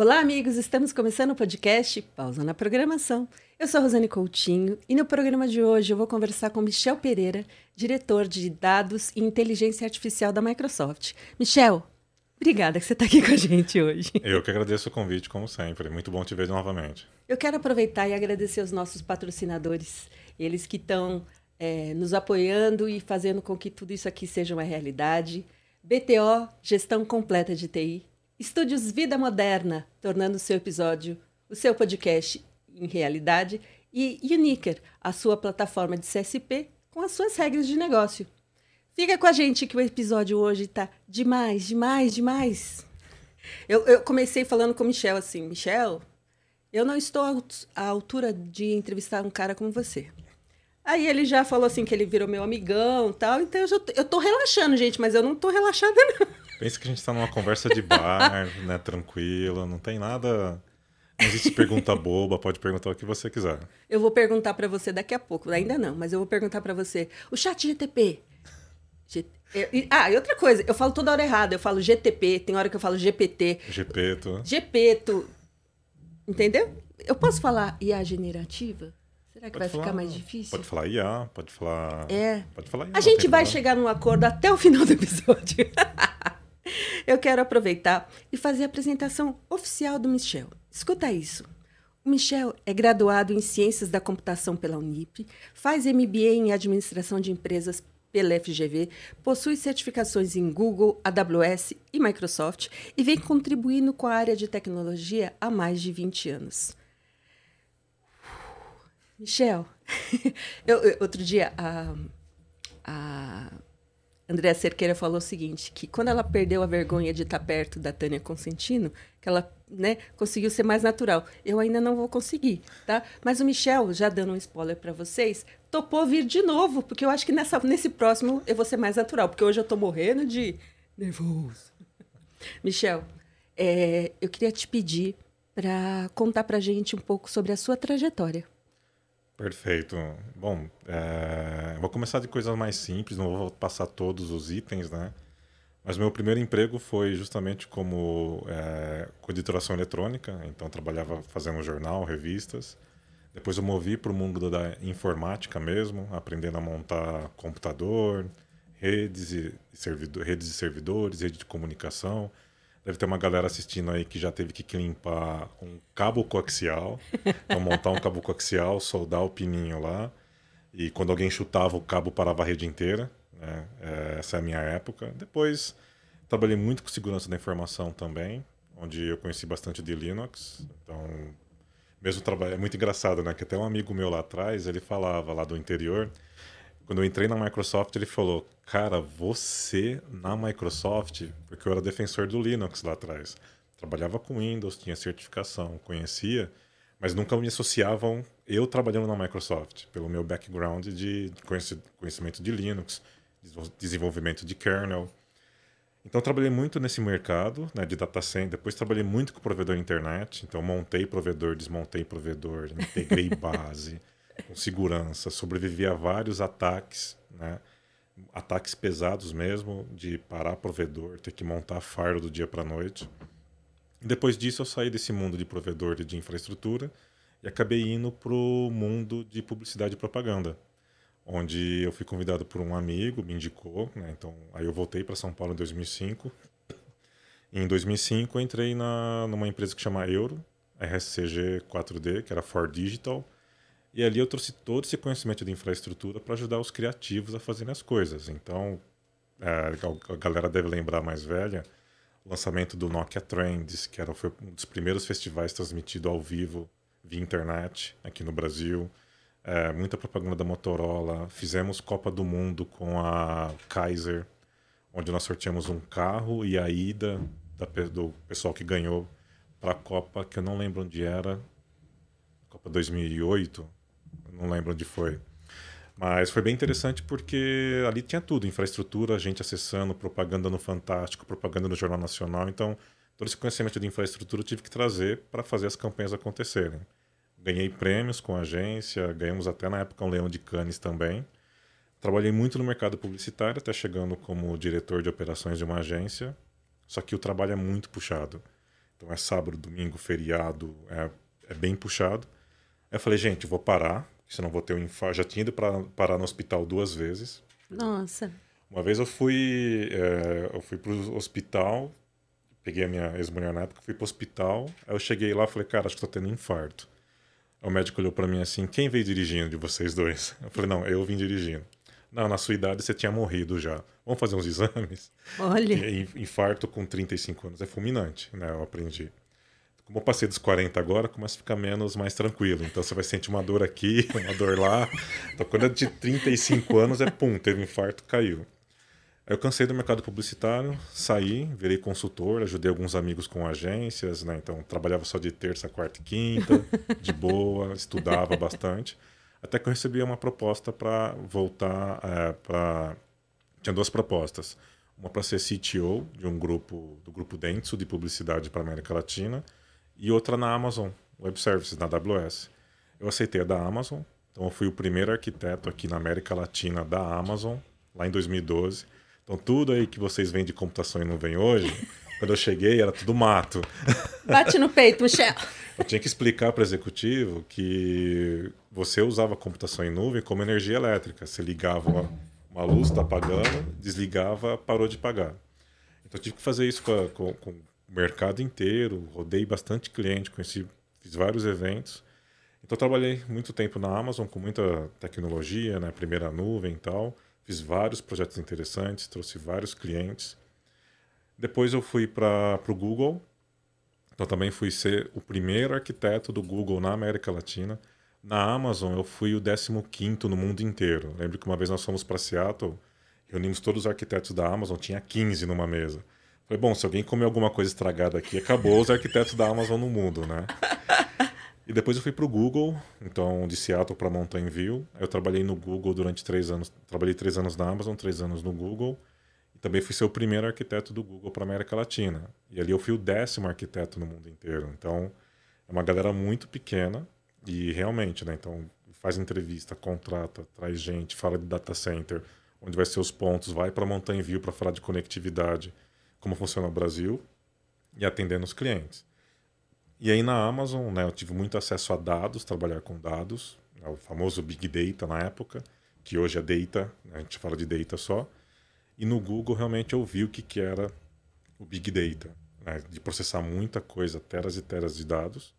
Olá, amigos! Estamos começando o podcast Pausa na Programação. Eu sou a Rosane Coutinho e no programa de hoje eu vou conversar com Michel Pereira, diretor de Dados e Inteligência Artificial da Microsoft. Michel, obrigada que você está aqui com a gente hoje. Eu que agradeço o convite, como sempre. Muito bom te ver novamente. Eu quero aproveitar e agradecer aos nossos patrocinadores, eles que estão é, nos apoiando e fazendo com que tudo isso aqui seja uma realidade. BTO, Gestão Completa de TI. Estúdios Vida Moderna, tornando o seu episódio, o seu podcast em realidade, e Uniker, a sua plataforma de CSP com as suas regras de negócio. Fica com a gente que o episódio hoje está demais, demais, demais. Eu, eu, comecei falando com o Michel assim, Michel, eu não estou à altura de entrevistar um cara como você. Aí ele já falou assim que ele virou meu amigão tal, então eu, já, eu tô relaxando, gente, mas eu não tô relaxada não. Pensa que a gente está numa conversa de bar, né? Tranquila, não tem nada. Não existe pergunta boba, pode perguntar o que você quiser. Eu vou perguntar para você daqui a pouco, ainda não, mas eu vou perguntar para você. O chat GTP. G... Ah, e outra coisa, eu falo toda hora errado. Eu falo GTP, tem hora que eu falo GPT. GPeto. GPeto. Entendeu? Eu posso falar IA generativa? Será que Pode vai falar- ficar mais difícil? Pode falar IA, pode falar. É. Pode falar IA. A gente vai problema. chegar num acordo até o final do episódio. Eu quero aproveitar e fazer a apresentação oficial do Michel. Escuta isso. O Michel é graduado em Ciências da Computação pela Unip, faz MBA em Administração de Empresas pela FGV, possui certificações em Google, AWS e Microsoft e vem contribuindo com a área de tecnologia há mais de 20 anos. Michel, eu, eu- outro dia a, a Andréa Cerqueira falou o seguinte, que quando ela perdeu a vergonha de estar perto da Tânia Consentino, que ela né, conseguiu ser mais natural. Eu ainda não vou conseguir, tá? Mas o Michel, já dando um spoiler para vocês, topou vir de novo, porque eu acho que nessa, nesse próximo eu vou ser mais natural, porque hoje eu tô morrendo de nervoso. Michel, é, eu queria te pedir para contar pra gente um pouco sobre a sua trajetória. Perfeito. Bom, é, vou começar de coisas mais simples, não vou passar todos os itens, né? Mas meu primeiro emprego foi justamente como é, com editoração eletrônica, então trabalhava fazendo jornal, revistas. Depois eu movi para o mundo da informática mesmo, aprendendo a montar computador, redes e servidor, redes de servidores, rede de comunicação. Deve ter uma galera assistindo aí que já teve que limpar um cabo coaxial, então montar um cabo coaxial, soldar o pininho lá, e quando alguém chutava o cabo parava a rede inteira. Né? É, Essa é a minha época. Depois trabalhei muito com segurança da informação também, onde eu conheci bastante de Linux. Então, mesmo trabalho é muito engraçado, né? Que até um amigo meu lá atrás ele falava lá do interior. Quando eu entrei na Microsoft, ele falou: Cara, você na Microsoft, porque eu era defensor do Linux lá atrás, trabalhava com Windows, tinha certificação, conhecia, mas nunca me associavam eu trabalhando na Microsoft, pelo meu background de conheci- conhecimento de Linux, desenvol- desenvolvimento de kernel. Então trabalhei muito nesse mercado, né, de data center. Depois trabalhei muito com provedor de internet. Então montei provedor, desmontei provedor, integrei base, com segurança, sobrevivi a vários ataques, né, ataques pesados mesmo, de parar provedor, ter que montar firewall do dia para noite. Depois disso eu saí desse mundo de provedor e de infraestrutura e acabei indo para o mundo de publicidade e propaganda onde eu fui convidado por um amigo, me indicou, né? Então, aí eu voltei para São Paulo em 2005. Em 2005 eu entrei na numa empresa que chama Euro, RSCG 4D, que era For Digital, e ali eu trouxe todo esse conhecimento de infraestrutura para ajudar os criativos a fazerem as coisas. Então, é, a galera deve lembrar mais velha, o lançamento do Nokia Trends, que era foi um dos primeiros festivais transmitido ao vivo via internet aqui no Brasil. É, muita propaganda da Motorola. Fizemos Copa do Mundo com a Kaiser, onde nós sorteamos um carro e a ida da do pessoal que ganhou para a Copa, que eu não lembro onde era, Copa 2008, eu não lembro onde foi. Mas foi bem interessante porque ali tinha tudo: infraestrutura, gente acessando, propaganda no Fantástico, propaganda no Jornal Nacional. Então, todo esse conhecimento de infraestrutura eu tive que trazer para fazer as campanhas acontecerem. Ganhei prêmios com a agência, ganhamos até na época um Leão de Cannes também. Trabalhei muito no mercado publicitário, até chegando como diretor de operações de uma agência. Só que o trabalho é muito puxado. Então é sábado, domingo, feriado, é, é bem puxado. Aí eu falei, gente, vou parar, senão vou ter um infarto. Já tinha ido pra, parar no hospital duas vezes. Nossa. Uma vez eu fui, é, eu fui pro hospital, peguei a minha ex-mulher na época, fui pro hospital, aí eu cheguei lá e falei, cara, acho que tô tendo infarto. Aí o médico olhou para mim assim, quem veio dirigindo de vocês dois? Eu falei, não, eu vim dirigindo. Não, na sua idade você tinha morrido já. Vamos fazer uns exames? Olha. Infarto com 35 anos é fulminante, né? Eu aprendi. Como eu passei dos 40 agora, começa a ficar menos, mais tranquilo. Então você vai sentir uma dor aqui, uma dor lá. Então quando é de 35 anos, é pum, teve um infarto, caiu. Eu cansei do mercado publicitário, saí, virei consultor, ajudei alguns amigos com agências, né? Então trabalhava só de terça, quarta e quinta, de boa, estudava bastante. Até que eu recebi uma proposta para voltar é, para. Tinha duas propostas. Uma para ser CTO de um grupo, do grupo Dentsu de publicidade para América Latina, e outra na Amazon Web Services, na AWS. Eu aceitei a da Amazon, então eu fui o primeiro arquiteto aqui na América Latina da Amazon, lá em 2012. Então tudo aí que vocês veem de computação e não vem hoje, quando eu cheguei era tudo mato. Bate no peito, Michel. Eu tinha que explicar para o executivo que você usava computação em nuvem como energia elétrica. Você ligava uma, uma luz, está apagando, desligava, parou de pagar. Então eu tive que fazer isso com, a, com, com, o mercado inteiro, rodei bastante cliente, conheci, fiz vários eventos. Então trabalhei muito tempo na Amazon com muita tecnologia, né, primeira nuvem e tal. Fiz vários projetos interessantes, trouxe vários clientes. Depois eu fui para o Google. Então também fui ser o primeiro arquiteto do Google na América Latina. Na Amazon, eu fui o 15 no mundo inteiro. Lembro que uma vez nós fomos para Seattle, reunimos todos os arquitetos da Amazon, tinha 15 numa mesa. Falei, bom, se alguém comer alguma coisa estragada aqui, acabou os arquitetos da Amazon no mundo, né? E depois eu fui para o Google, então de Seattle para Mountain View. Eu trabalhei no Google durante três anos. Trabalhei três anos na Amazon, três anos no Google. E também fui ser o primeiro arquiteto do Google para América Latina. E ali eu fui o décimo arquiteto no mundo inteiro. Então é uma galera muito pequena, e realmente, né? Então, faz entrevista, contrata, traz gente, fala de data center, onde vai ser os pontos, vai para Mountain View para falar de conectividade, como funciona o Brasil, e atendendo os clientes. E aí na Amazon, né, eu tive muito acesso a dados, trabalhar com dados, né, o famoso Big Data na época, que hoje é Data, né, a gente fala de Data só. E no Google realmente eu vi o que, que era o Big Data, né, de processar muita coisa, teras e teras de dados,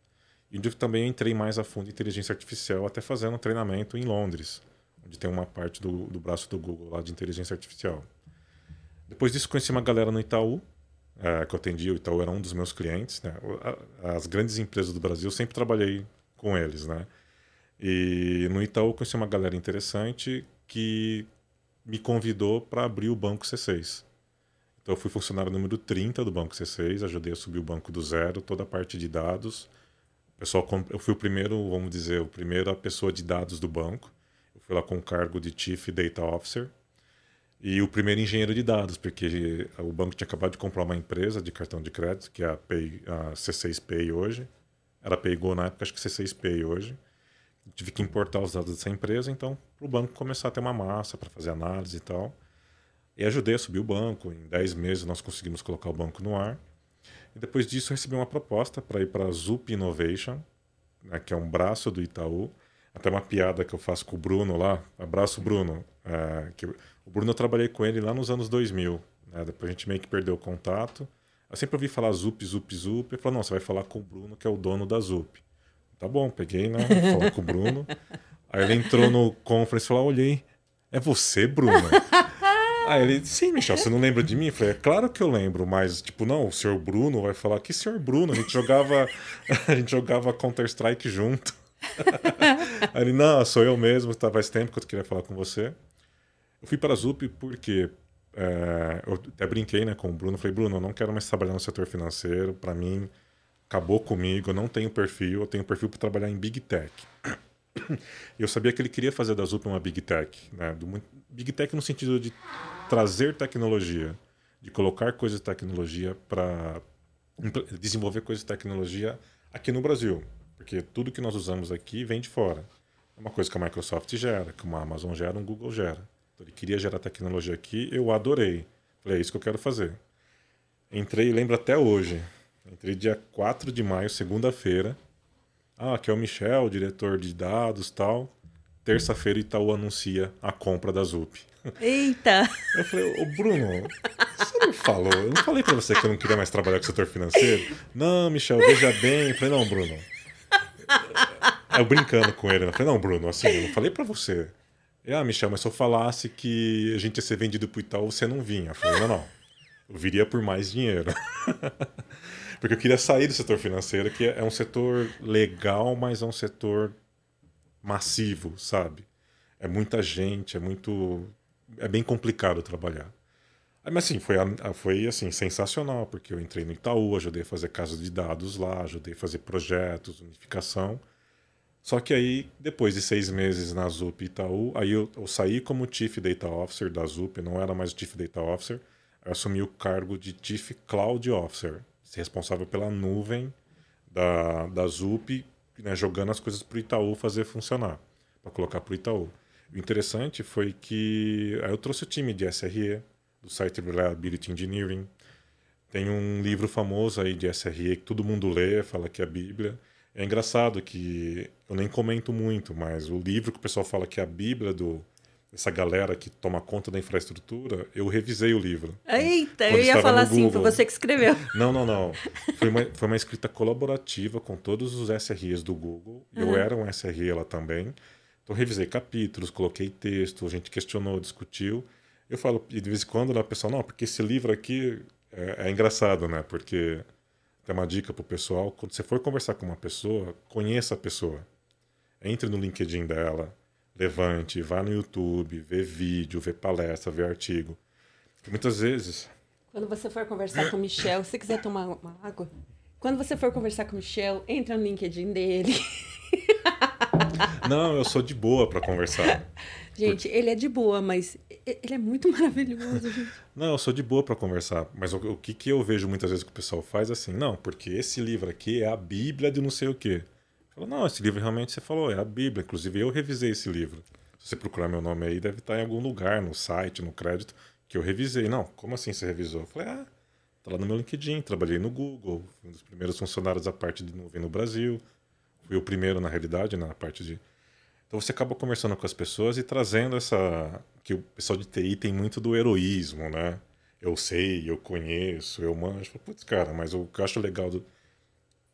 e também entrei mais a fundo em inteligência artificial, até fazendo treinamento em Londres, onde tem uma parte do, do braço do Google lá de inteligência artificial. Depois disso, conheci uma galera no Itaú, é, que eu atendi. O Itaú era um dos meus clientes. Né? As grandes empresas do Brasil, sempre trabalhei com eles. Né? E no Itaú, conheci uma galera interessante que me convidou para abrir o Banco C6. Então, eu fui funcionário número 30 do Banco C6, ajudei a subir o banco do zero, toda a parte de dados pessoal, eu fui o primeiro, vamos dizer, o primeiro a pessoa de dados do banco. Eu fui lá com o cargo de Chief Data Officer. E o primeiro engenheiro de dados, porque o banco tinha acabado de comprar uma empresa de cartão de crédito, que é a, Pay, a C6 Pay hoje. Era Paygo na época, acho que C6 Pay hoje. Tive que importar os dados dessa empresa, então, para o banco começar a ter uma massa para fazer análise e tal. E ajudei a subir o banco. Em 10 meses nós conseguimos colocar o banco no ar. E depois disso, recebi uma proposta para ir para a Zup Innovation, né, que é um braço do Itaú. Até uma piada que eu faço com o Bruno lá. Abraço, Bruno. É, que, o Bruno eu trabalhei com ele lá nos anos 2000. Né, depois a gente meio que perdeu o contato. Eu sempre ouvi falar Zup, Zup, Zup. Ele falou: não, você vai falar com o Bruno, que é o dono da Zup. Tá bom, peguei, né? Falei com o Bruno. Aí ele entrou no conference e falou: olhei, é você, Bruno? Aí ele, sim, Michel, você não lembra de mim? Eu falei, é claro que eu lembro, mas, tipo, não, o senhor Bruno vai falar, que senhor Bruno? A gente jogava, a gente jogava Counter-Strike junto. Aí ele, não, sou eu mesmo, tá, faz tempo que eu queria falar com você. Eu fui para a ZUP porque é, eu até brinquei né, com o Bruno, falei, Bruno, eu não quero mais trabalhar no setor financeiro, para mim, acabou comigo, eu não tenho perfil, eu tenho perfil para trabalhar em Big Tech. Eu sabia que ele queria fazer da ZUP uma Big Tech, né? Do, Big Tech no sentido de trazer tecnologia, de colocar coisas de tecnologia para desenvolver coisas de tecnologia aqui no Brasil, porque tudo que nós usamos aqui vem de fora. É uma coisa que a Microsoft gera, que uma Amazon gera, um Google gera. Ele queria gerar tecnologia aqui, eu adorei. Falei, é isso que eu quero fazer. Entrei, lembro até hoje, Entrei dia 4 de maio, segunda-feira. Ah, aqui é o Michel, diretor de dados tal. Terça-feira Itaú anuncia a compra da ZUP. Eita! Eu falei, ô Bruno, você não falou? Eu não falei pra você que eu não queria mais trabalhar com o setor financeiro? Não, Michel, veja bem. Eu falei, não, Bruno. Eu brincando com ele. Eu falei, não, Bruno, assim, eu não falei pra você. E, ah, Michel, mas se eu falasse que a gente ia ser vendido pro Itaú, você não vinha. Eu falei, não, não. Eu viria por mais dinheiro. Porque eu queria sair do setor financeiro, que é um setor legal, mas é um setor massivo, sabe? É muita gente, é muito. É bem complicado trabalhar. Mas assim, foi, foi assim, sensacional, porque eu entrei no Itaú, ajudei a fazer casas de dados lá, ajudei a fazer projetos, unificação. Só que aí, depois de seis meses na ZUP Itaú, aí eu, eu saí como Chief Data Officer da ZUP, não era mais Chief Data Officer, eu assumi o cargo de Chief Cloud Officer, responsável pela nuvem da, da ZUP, né, jogando as coisas para o Itaú fazer funcionar, para colocar para o Itaú. O interessante foi que aí eu trouxe o time de SRE, do Site Reliability Engineering. Tem um livro famoso aí de SRE que todo mundo lê, fala que é a Bíblia. É engraçado que eu nem comento muito, mas o livro que o pessoal fala que é a Bíblia do essa galera que toma conta da infraestrutura, eu revisei o livro. Eita, eu ia falar assim, foi você que escreveu. Não, não, não. Foi uma, foi uma escrita colaborativa com todos os SREs do Google. Uhum. Eu era um SRE lá também. Então, revisei capítulos, coloquei texto, a gente questionou, discutiu. Eu falo, e de vez em quando, a pessoa, não, porque esse livro aqui é, é engraçado, né? Porque tem uma dica pro pessoal, quando você for conversar com uma pessoa, conheça a pessoa. Entre no LinkedIn dela, levante, vá no YouTube, vê vídeo, vê palestra, vê artigo. Porque muitas vezes... Quando você for conversar com o Michel, se você quiser tomar uma água, quando você for conversar com o Michel, entra no LinkedIn dele. Não, eu sou de boa para conversar. Gente, ele é de boa, mas ele é muito maravilhoso, gente. Não, eu sou de boa para conversar, mas o, o, que, que eu vejo muitas vezes que o pessoal faz é assim, não, porque esse livro aqui é a Bíblia de não sei o quê. Falo, não, esse livro realmente você falou, é a Bíblia. Inclusive eu revisei esse livro. Se você procurar meu nome aí, deve estar em algum lugar, no site, no crédito, que eu revisei. Não, como assim você revisou? Eu falei, ah, tá lá no meu LinkedIn, trabalhei no Google, fui um dos primeiros funcionários da parte de nuvem no Brasil. Fui o primeiro, na realidade, na parte de então você acaba conversando com as pessoas e trazendo essa. que o pessoal de TI tem muito do heroísmo, né? Eu sei, eu conheço, eu manjo. Putz, cara, mas o que eu acho legal do.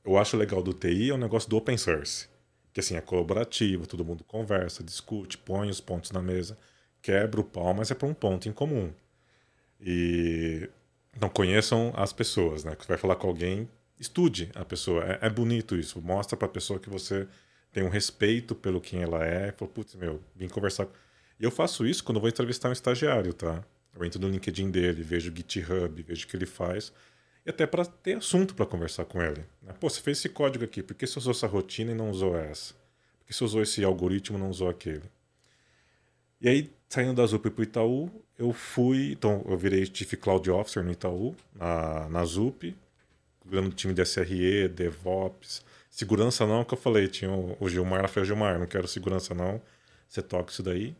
Eu acho legal do TI é o negócio do open source. Que assim, é colaborativo, todo mundo conversa, discute, põe os pontos na mesa, quebra o pau, mas é para um ponto em comum. E não conheçam as pessoas, né? Que vai falar com alguém, estude a pessoa. É, é bonito isso. Mostra para a pessoa que você tem um respeito pelo quem ela é. Falou, putz, meu, vim conversar. E eu faço isso quando vou entrevistar um estagiário, tá? Eu entro no LinkedIn dele, vejo o GitHub, vejo o que ele faz. E até para ter assunto para conversar com ele. Né? Pô, você fez esse código aqui, por que você usou essa rotina e não usou essa? Por que você usou esse algoritmo e não usou aquele? E aí, saindo da ZUP para o Itaú, eu fui. Então, eu virei Chief Cloud Officer no Itaú, na, na ZUP, cuidando do time de SRE, DevOps, Segurança não, que eu falei, tinha o, o Gilmar, ela falou, Gilmar, não quero segurança não, você toca isso daí.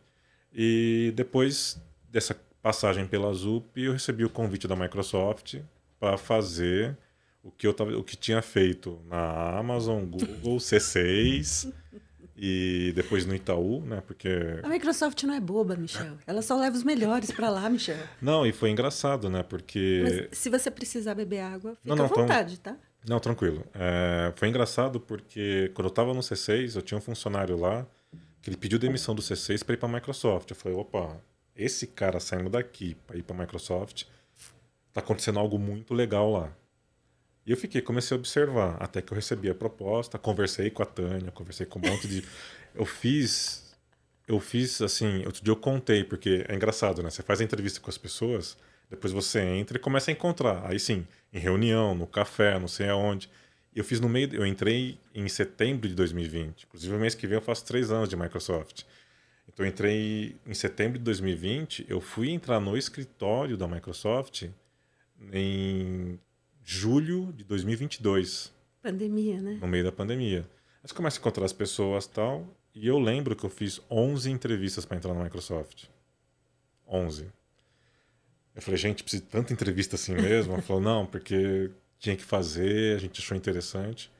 E depois dessa passagem pela ZUP, eu recebi o convite da Microsoft para fazer o que eu tava, o que tinha feito na Amazon, Google, C6 e depois no Itaú, né? Porque a Microsoft não é boba, Michel. Ela só leva os melhores para lá, Michel. Não, e foi engraçado, né? Porque Mas se você precisar beber água, fica não, não, à vontade, então... tá? Não, tranquilo. É, foi engraçado porque quando eu estava no C6, eu tinha um funcionário lá que ele pediu demissão do C6 para ir para a Microsoft. Eu falei, opa, esse cara saindo daqui para ir para a Microsoft, tá acontecendo algo muito legal lá. E eu fiquei, comecei a observar, até que eu recebi a proposta, conversei com a Tânia, conversei com um monte de. Eu fiz. Eu fiz assim, outro dia eu contei, porque é engraçado, né? Você faz a entrevista com as pessoas, depois você entra e começa a encontrar. Aí sim, em reunião, no café, não sei aonde. Eu fiz no meio, eu entrei em setembro de 2020. Inclusive, o mês que vem eu faço três anos de Microsoft. Então, eu entrei em setembro de 2020. Eu fui entrar no escritório da Microsoft em julho de 2022. Pandemia, né? No meio da pandemia. Aí você começa a encontrar as pessoas tal. E eu lembro que eu fiz 11 entrevistas para entrar na Microsoft. 11. Eu falei, gente, precisa de tanta entrevista assim mesmo? Ela falou, não, porque tinha que fazer, a gente achou interessante.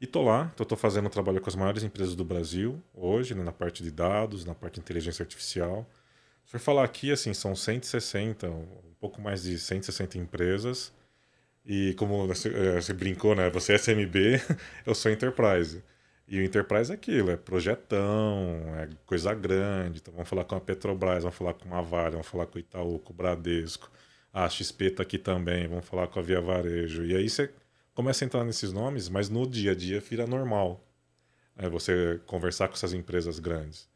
E tô lá, então tô fazendo trabalho com as maiores empresas do Brasil hoje, né, na parte de dados, na parte de inteligência artificial. Se for falar aqui, assim, são 160, um pouco mais de 160 empresas. E como você, eh, você brincou, né? Você é SMB, eu sou Enterprise. E o Enterprise é aquilo, é projetão, é coisa grande. Então vamos falar com a Petrobras, vamos falar com a Vale, vamos falar com o Itaú, com o Bradesco. A XP está aqui também, vamos falar com a Via Varejo. E aí você começa a entrar nesses nomes, mas no dia a dia vira normal. É você conversar com essas empresas grandes.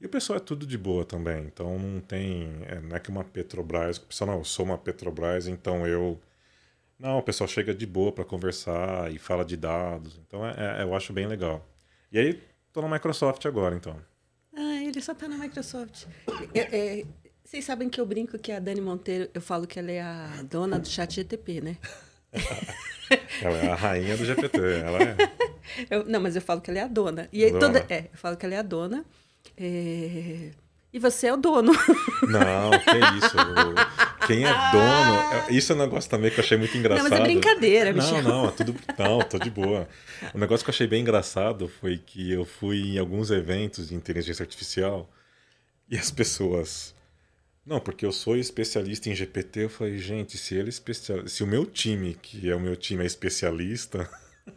E o pessoal é tudo de boa também. Então não tem. É, não é que uma Petrobras. O pessoal, não, eu sou uma Petrobras, então eu. Não, o pessoal chega de boa para conversar e fala de dados. Então é, é, eu acho bem legal. E aí, tô na Microsoft agora, então. Ah, ele só tá na Microsoft. É, é, vocês sabem que eu brinco que a Dani Monteiro, eu falo que ela é a dona do chat GTP, né? ela é a rainha do GPT, ela é. Eu, não, mas eu falo que ela é a dona. E dona. Toda, é, eu falo que ela é a dona. É... E você é o dono. Não, que isso. Quem é dono. É, isso é um negócio também que eu achei muito engraçado. Não, mas é brincadeira, Michel. Não, não, é tudo. Não, tô de boa. O um negócio que eu achei bem engraçado foi que eu fui em alguns eventos de inteligência artificial e as pessoas. Não, porque eu sou especialista em GPT. Eu falei, gente, se ele é especial... se o meu time, que é o meu time, é especialista.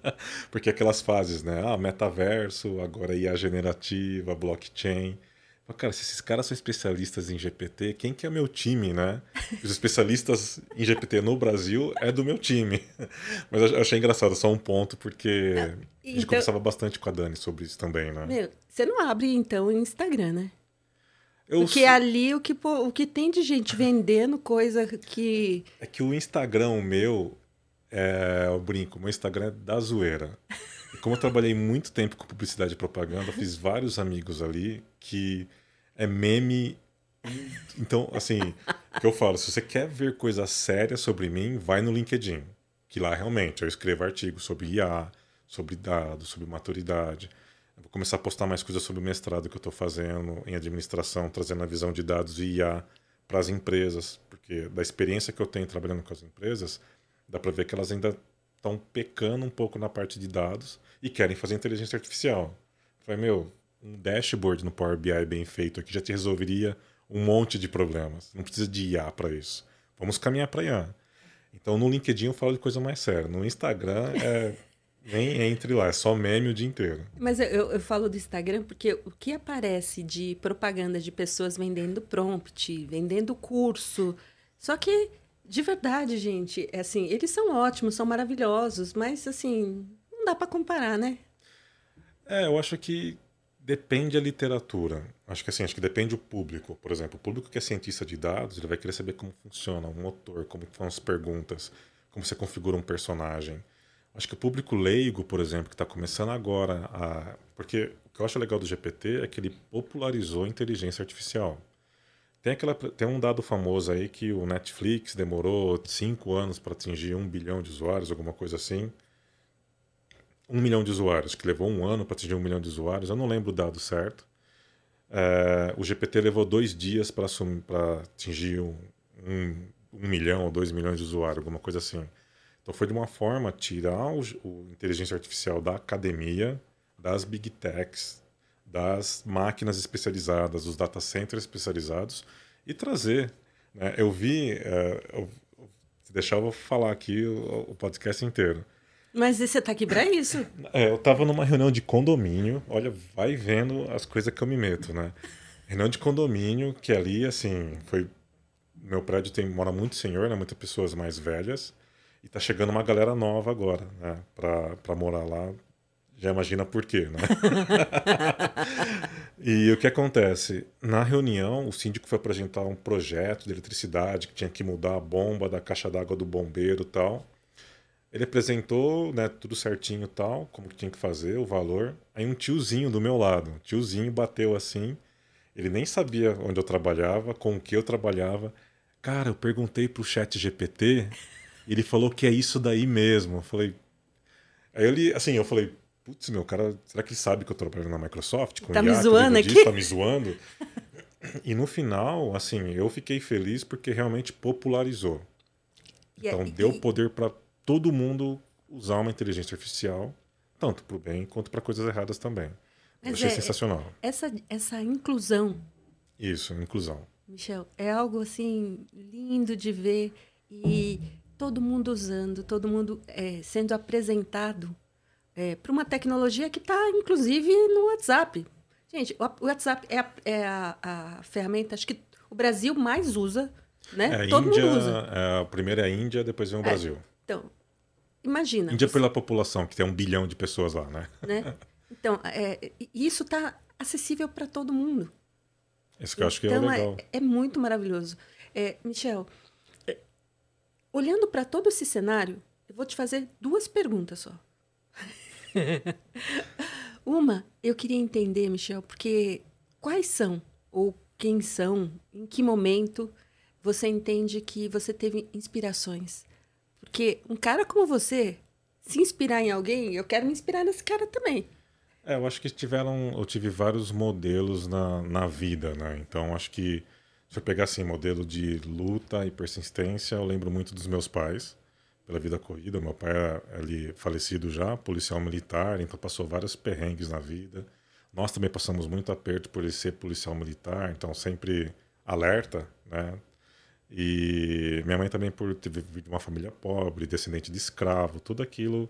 porque aquelas fases, né? Ah, metaverso, agora IA generativa, blockchain. Cara, se esses caras são especialistas em GPT, quem que é meu time, né? Os especialistas em GPT no Brasil é do meu time. Mas eu achei engraçado, só um ponto, porque então... a gente conversava bastante com a Dani sobre isso também, né? Meu, você não abre, então, o Instagram, né? Eu Porque sou... ali o que, o que tem de gente vendendo coisa que. É que o Instagram meu, é, eu brinco, meu Instagram é da zoeira. Como eu trabalhei muito tempo com publicidade e propaganda, fiz vários amigos ali que é meme. Então, assim, que eu falo, se você quer ver coisa séria sobre mim, vai no LinkedIn. Que lá realmente eu escrevo artigos sobre IA, sobre dados, sobre maturidade. Eu vou começar a postar mais coisas sobre o mestrado que eu estou fazendo em administração, trazendo a visão de dados e IA para as empresas, porque da experiência que eu tenho trabalhando com as empresas, dá para ver que elas ainda estão pecando um pouco na parte de dados e querem fazer inteligência artificial. Falei, meu, um dashboard no Power BI bem feito aqui já te resolveria um monte de problemas. Não precisa de IA para isso. Vamos caminhar para IA. Então no LinkedIn eu falo de coisa mais séria. No Instagram é nem entre lá, é só meme o dia inteiro. Mas eu, eu falo do Instagram porque o que aparece de propaganda de pessoas vendendo prompt, vendendo curso. Só que, de verdade, gente, é assim, eles são ótimos, são maravilhosos, mas assim, não dá para comparar, né? É, eu acho que depende a literatura. Acho que assim, acho que depende o público. Por exemplo, o público que é cientista de dados, ele vai querer saber como funciona um motor, como são as perguntas, como você configura um personagem. Acho que o público leigo, por exemplo, que está começando agora a. Porque o que eu acho legal do GPT é que ele popularizou a inteligência artificial. Tem, aquela, tem um dado famoso aí que o Netflix demorou cinco anos para atingir um bilhão de usuários, alguma coisa assim. Um milhão de usuários, que levou um ano para atingir um milhão de usuários, eu não lembro o dado certo. É, o GPT levou dois dias para atingir um, um, um milhão ou dois milhões de usuários, alguma coisa assim. Então foi de uma forma tirar o, o inteligência artificial da academia, das big techs, das máquinas especializadas, dos data centers especializados e trazer. Né? Eu vi, uh, eu, se deixar eu vou falar aqui o, o podcast inteiro. Mas você está aqui para isso? É, eu estava numa reunião de condomínio, olha, vai vendo as coisas que eu me meto, né? Reunião de condomínio, que ali, assim, foi. Meu prédio tem mora muito senhor, né? Muitas pessoas mais velhas. E tá chegando uma galera nova agora, né? Pra, pra morar lá. Já imagina por quê, né? e o que acontece? Na reunião, o síndico foi apresentar um projeto de eletricidade que tinha que mudar a bomba da caixa d'água do bombeiro tal. Ele apresentou, né, tudo certinho tal, como que tinha que fazer, o valor. Aí um tiozinho do meu lado, um tiozinho bateu assim. Ele nem sabia onde eu trabalhava, com o que eu trabalhava. Cara, eu perguntei pro chat GPT ele falou que é isso daí mesmo. Eu falei. Aí ele, assim, eu falei, putz, meu cara, será que ele sabe que eu tô trabalhando na Microsoft? Com tá IA, me zoando aqui? tá me zoando. E no final, assim, eu fiquei feliz porque realmente popularizou. Então, deu poder para todo mundo usar uma inteligência artificial, tanto para o bem quanto para coisas erradas também. Mas achei é, sensacional. Essa, essa inclusão. Isso, inclusão. Michel, é algo assim lindo de ver e todo mundo usando, todo mundo é, sendo apresentado é, para uma tecnologia que está, inclusive, no WhatsApp. Gente, o WhatsApp é, a, é a, a ferramenta, acho que o Brasil mais usa, né? É, Todo Índia, mundo usa. É, a primeira é a Índia, depois vem o é, Brasil. Então, imagina. Índia você... pela população, que tem um bilhão de pessoas lá, né? né? Então, é, isso está acessível para todo mundo. Isso que eu acho que é então, legal. É, é muito maravilhoso. É, Michel, é, olhando para todo esse cenário, eu vou te fazer duas perguntas só. Uma, eu queria entender, Michel, porque quais são ou quem são, em que momento você entende que você teve inspirações? Porque um cara como você, se inspirar em alguém, eu quero me inspirar nesse cara também. É, eu acho que tiveram, eu tive vários modelos na, na vida, né? Então acho que se eu pegar assim, modelo de luta e persistência, eu lembro muito dos meus pais pela vida corrida. Meu pai é ali falecido já, policial militar, então passou vários perrengues na vida. Nós também passamos muito aperto por ele ser policial militar, então sempre alerta, né? E minha mãe também por ter vivido uma família pobre, descendente de escravo, tudo aquilo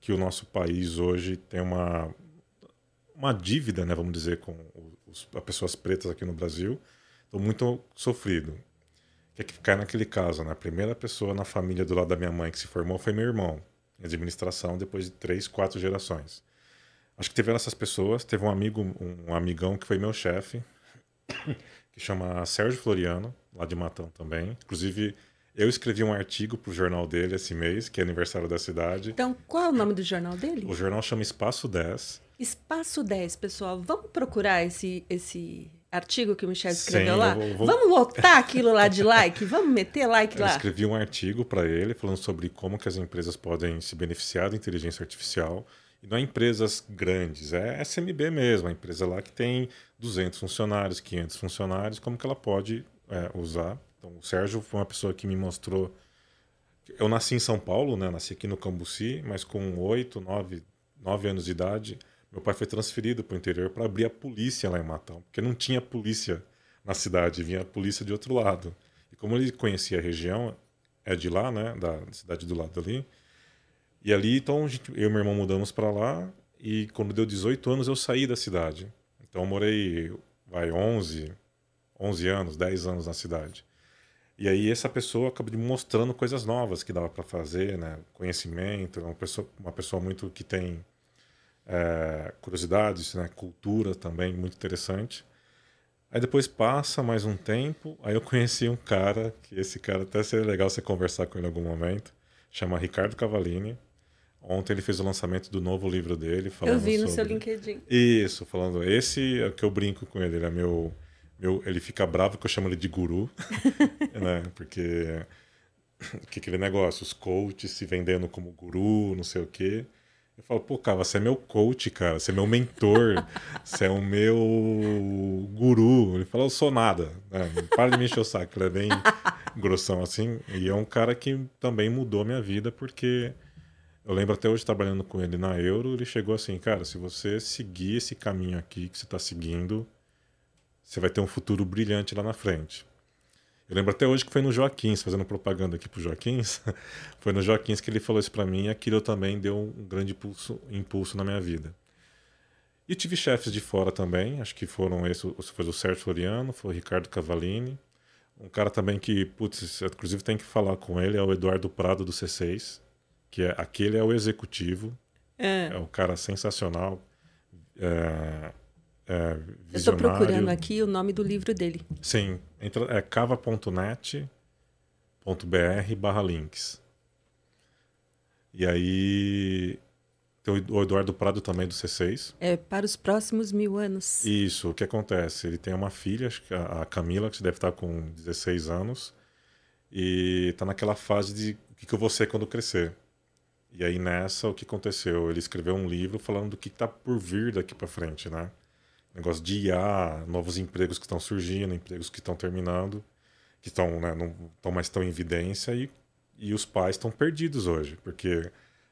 que o nosso país hoje tem uma uma dívida, né, vamos dizer, com os, as pessoas pretas aqui no Brasil. Estou muito sofrido que é que cai naquele caso, né? A primeira pessoa na família do lado da minha mãe que se formou foi meu irmão, em administração, depois de três, quatro gerações. Acho que tiveram essas pessoas. Teve um amigo, um amigão que foi meu chefe, que chama Sérgio Floriano, lá de Matão também. Inclusive, eu escrevi um artigo para o jornal dele esse mês, que é aniversário da cidade. Então, qual é o nome do jornal dele? O jornal chama Espaço 10. Espaço 10, pessoal. Vamos procurar esse, esse artigo que o Michel escreveu Sim, lá? Vou, vou... Vamos lotar aquilo lá de like? Vamos meter like lá? Eu escrevi um artigo para ele falando sobre como que as empresas podem se beneficiar da inteligência artificial. E não é empresas grandes, é SMB mesmo, a empresa lá que tem 200 funcionários, 500 funcionários, como que ela pode é, usar. Então, o Sérgio foi uma pessoa que me mostrou... Eu nasci em São Paulo, né? nasci aqui no Cambuci, mas com 8, 9, 9 anos de idade meu pai foi transferido para o interior para abrir a polícia lá em Matão, porque não tinha polícia na cidade, vinha a polícia de outro lado. E como ele conhecia a região, é de lá, né, da cidade do lado ali. E ali, então, gente, eu e meu irmão mudamos para lá e quando deu 18 anos eu saí da cidade. Então eu morei, vai, 11, 11 anos, 10 anos na cidade. E aí essa pessoa acaba me mostrando coisas novas que dava para fazer, né? Conhecimento, uma pessoa, uma pessoa muito que tem é, curiosidades, né? cultura também, muito interessante. Aí depois passa mais um tempo, aí eu conheci um cara, que esse cara até seria legal você conversar com ele em algum momento, chama Ricardo Cavalini. Ontem ele fez o lançamento do novo livro dele. eu vi no sobre... seu LinkedIn. Isso, falando. Esse é o que eu brinco com ele, ele é meu. meu ele fica bravo que eu chamo ele de guru, né? Porque. Que aquele negócio, os coaches se vendendo como guru, não sei o quê. Eu falo, pô, cara, você é meu coach, cara, você é meu mentor, você é o meu guru. Ele fala, eu sou nada. Né? Para de me encher o saco, ele é bem grossão assim. E é um cara que também mudou a minha vida, porque eu lembro até hoje trabalhando com ele na Euro, ele chegou assim, cara, se você seguir esse caminho aqui que você está seguindo, você vai ter um futuro brilhante lá na frente. Eu lembro até hoje que foi no Joaquins, fazendo propaganda aqui pro Joaquins, foi no Joaquins que ele falou isso para mim e aquilo também deu um grande impulso, impulso na minha vida. E tive chefes de fora também, acho que foram esse, foi o Sérgio Floriano, foi o Ricardo Cavalini, um cara também que, putz, inclusive tem que falar com ele, é o Eduardo Prado do C6, que é aquele é o executivo, é, é um cara sensacional, é, é, Eu estou procurando aqui o nome do livro dele. Sim, entra, é cava.net.br barra links. E aí tem o Eduardo Prado também do C6. É, para os próximos mil anos. Isso, o que acontece? Ele tem uma filha, a Camila, que deve estar com 16 anos, e está naquela fase de o que eu vou ser quando crescer. E aí nessa, o que aconteceu? Ele escreveu um livro falando do que está por vir daqui para frente, né? Negócio de IA, novos empregos que estão surgindo, empregos que estão terminando, que estão, né, não estão mais tão em evidência e e os pais estão perdidos hoje, porque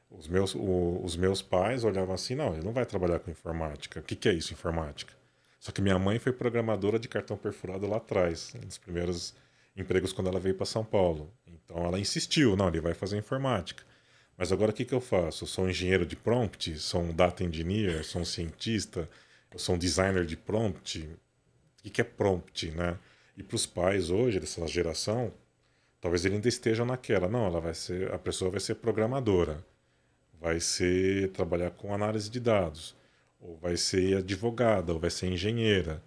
os meus, o, os meus pais olhavam assim: não, ele não vai trabalhar com informática. O que, que é isso, informática? Só que minha mãe foi programadora de cartão perfurado lá atrás, nos primeiros empregos quando ela veio para São Paulo. Então ela insistiu: não, ele vai fazer informática. Mas agora o que, que eu faço? Eu sou um engenheiro de prompt, sou um data engineer, sou um cientista, eu sou um designer de prompt. O que, é prompt, né? E para os pais hoje, dessa geração, talvez ele ainda esteja naquela. Não, ela vai ser, a pessoa vai ser programadora, vai ser trabalhar com análise de dados, ou vai ser advogada, ou vai ser engenheira.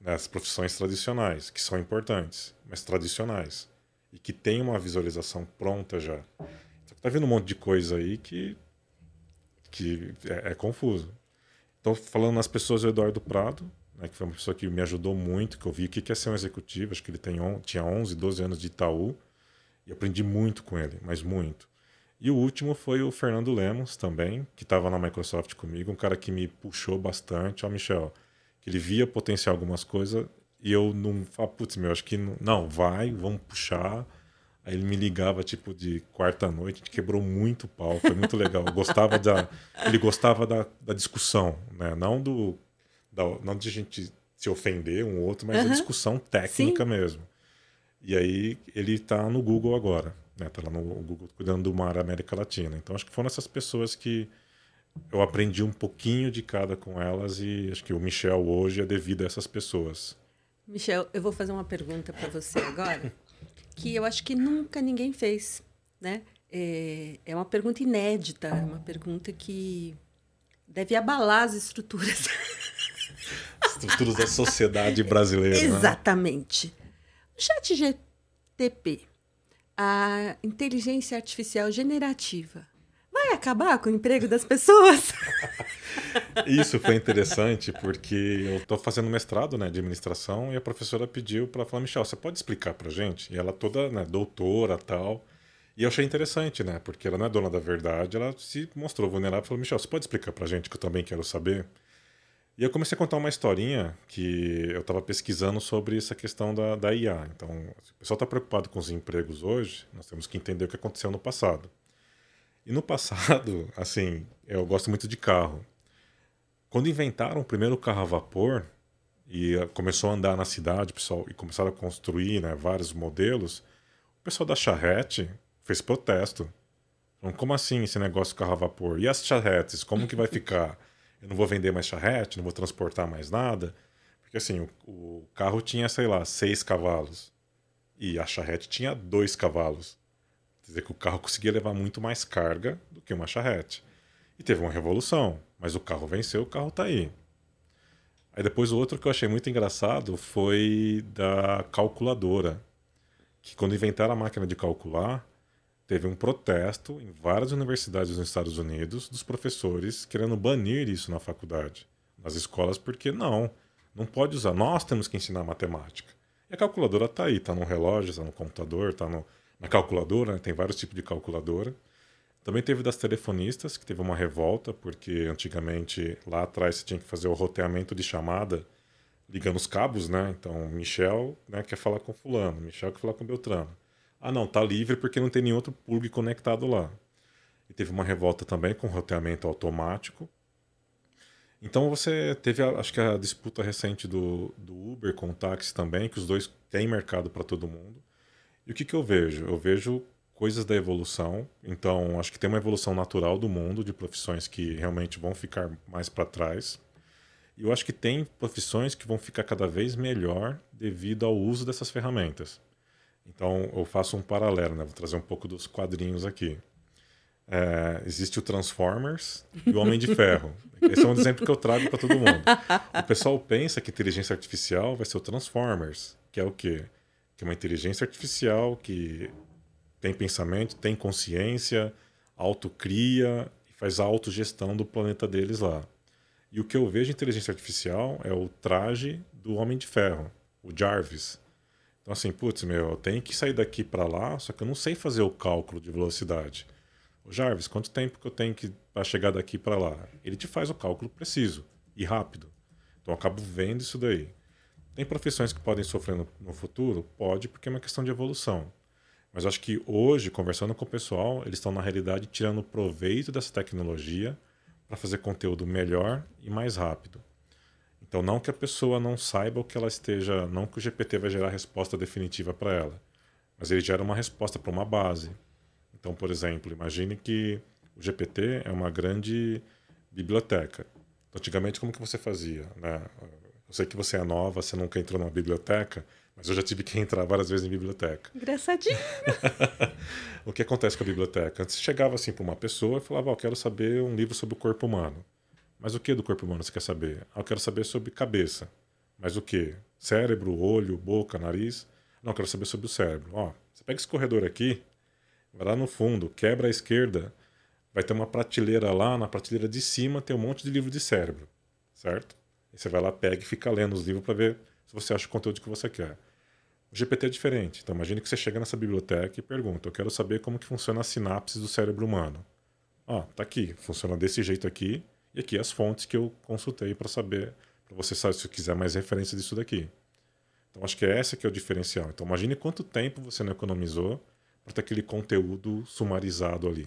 Né? As profissões tradicionais, que são importantes, mas tradicionais. E que tem uma visualização pronta já. Tá vindo um monte de coisa aí que, que é, é confuso. Então, falando nas pessoas, o Eduardo Prado, né, que foi uma pessoa que me ajudou muito, que eu vi o que é ser um executivo, acho que ele tem on, tinha 11, 12 anos de Itaú, e aprendi muito com ele, mas muito. E o último foi o Fernando Lemos também, que estava na Microsoft comigo, um cara que me puxou bastante, ó, Michel, que ele via potencial algumas coisas, e eu não, ah, putz, meu, acho que não, não vai, vamos puxar, Aí ele me ligava, tipo, de quarta-noite, a gente quebrou muito pau, foi muito legal. gostava da, ele gostava da, da discussão, né? Não do. Da, não de a gente se ofender um outro, mas uhum. da discussão técnica Sim. mesmo. E aí ele está no Google agora, né? Tá lá no Google cuidando do mar América Latina. Então acho que foram essas pessoas que eu aprendi um pouquinho de cada com elas e acho que o Michel hoje é devido a essas pessoas. Michel, eu vou fazer uma pergunta para você agora que eu acho que nunca ninguém fez, né? É, é uma pergunta inédita, é uma pergunta que deve abalar as estruturas. estruturas da sociedade brasileira. Né? Exatamente. Né? O chat GTP, a inteligência artificial generativa, vai acabar com o emprego das pessoas? Isso foi interessante porque eu estou fazendo mestrado né, de administração e a professora pediu para falar, Michel, você pode explicar para gente? E ela toda né, doutora tal. E eu achei interessante, né? Porque ela não é dona da verdade, ela se mostrou vulnerável e falou, Michel, você pode explicar para gente que eu também quero saber? E eu comecei a contar uma historinha que eu estava pesquisando sobre essa questão da, da IA. Então, o pessoal está preocupado com os empregos hoje, nós temos que entender o que aconteceu no passado. E no passado, assim, eu gosto muito de carro. Quando inventaram o primeiro carro a vapor e eh, começou a andar na cidade, pessoal, e começaram a construir né, vários modelos, o pessoal da charrete fez protesto. Então, como assim esse negócio carro a vapor? E as charretes, como que vai ficar? Eu não vou vender mais charrete, não vou transportar mais nada? Porque assim, o, o carro tinha, sei lá, seis cavalos. E a charrete tinha dois cavalos. Quer dizer que o carro conseguia levar muito mais carga do que uma charrete. E teve uma revolução, mas o carro venceu, o carro está aí. Aí depois o outro que eu achei muito engraçado foi da calculadora. Que quando inventaram a máquina de calcular, teve um protesto em várias universidades nos Estados Unidos dos professores querendo banir isso na faculdade, nas escolas, porque não, não pode usar. Nós temos que ensinar matemática. E a calculadora está aí, está no relógio, está no computador, está no, na calculadora, né? tem vários tipos de calculadora. Também teve das telefonistas, que teve uma revolta, porque antigamente lá atrás você tinha que fazer o roteamento de chamada ligando os cabos, né? Então, Michel né, quer falar com fulano, Michel quer falar com Beltrano. Ah, não, tá livre porque não tem nenhum outro plug conectado lá. E teve uma revolta também com roteamento automático. Então você teve, acho que a disputa recente do, do Uber com o táxi também, que os dois têm mercado para todo mundo. E o que, que eu vejo? Eu vejo coisas da evolução. Então, acho que tem uma evolução natural do mundo de profissões que realmente vão ficar mais para trás. E eu acho que tem profissões que vão ficar cada vez melhor devido ao uso dessas ferramentas. Então, eu faço um paralelo, né? Vou trazer um pouco dos quadrinhos aqui. É, existe o Transformers e o Homem de Ferro. Esse é um exemplo que eu trago para todo mundo. O pessoal pensa que inteligência artificial vai ser o Transformers, que é o quê? Que é uma inteligência artificial que tem pensamento, tem consciência, autocria e faz a autogestão do planeta deles lá. E o que eu vejo em inteligência artificial é o traje do Homem de Ferro, o Jarvis. Então, assim, putz, meu, eu tenho que sair daqui para lá, só que eu não sei fazer o cálculo de velocidade. O Jarvis, quanto tempo que eu tenho que para chegar daqui para lá? Ele te faz o cálculo preciso e rápido. Então, eu acabo vendo isso daí. Tem profissões que podem sofrer no, no, futuro? Pode, porque é uma questão de evolução. Mas acho que hoje, conversando com o pessoal, eles estão, na realidade, tirando proveito dessa tecnologia para fazer conteúdo melhor e mais rápido. Então, não que a pessoa não saiba o que ela esteja, não que o GPT vai gerar a resposta definitiva para ela, mas ele gera uma resposta para uma base. Então, por exemplo, imagine que o GPT é uma grande biblioteca. Então, antigamente, como que você fazia? Né? Eu sei que você é nova, você nunca entrou numa biblioteca, mas eu já tive que entrar várias vezes em biblioteca. Engraçadinho. o que acontece com a biblioteca? Antes chegava assim para uma pessoa e falava: oh, Eu quero saber um livro sobre o corpo humano. Mas o que do corpo humano você quer saber? Ah, eu quero saber sobre cabeça. Mas o que? Cérebro, olho, boca, nariz? Não, eu quero saber sobre o cérebro. Ó, você pega esse corredor aqui, vai lá no fundo, quebra à esquerda, vai ter uma prateleira lá, na prateleira de cima tem um monte de livro de cérebro, certo? E você vai lá, pega e fica lendo os livros para ver se você acha o conteúdo que você quer. O GPT é diferente. Então imagine que você chega nessa biblioteca e pergunta: "Eu quero saber como que funciona a sinapse do cérebro humano". Ó, tá aqui, funciona desse jeito aqui. E aqui as fontes que eu consultei para saber, para você saber se quiser mais referência disso daqui. Então acho que é essa que é o diferencial. Então imagine quanto tempo você não economizou para ter aquele conteúdo sumarizado ali.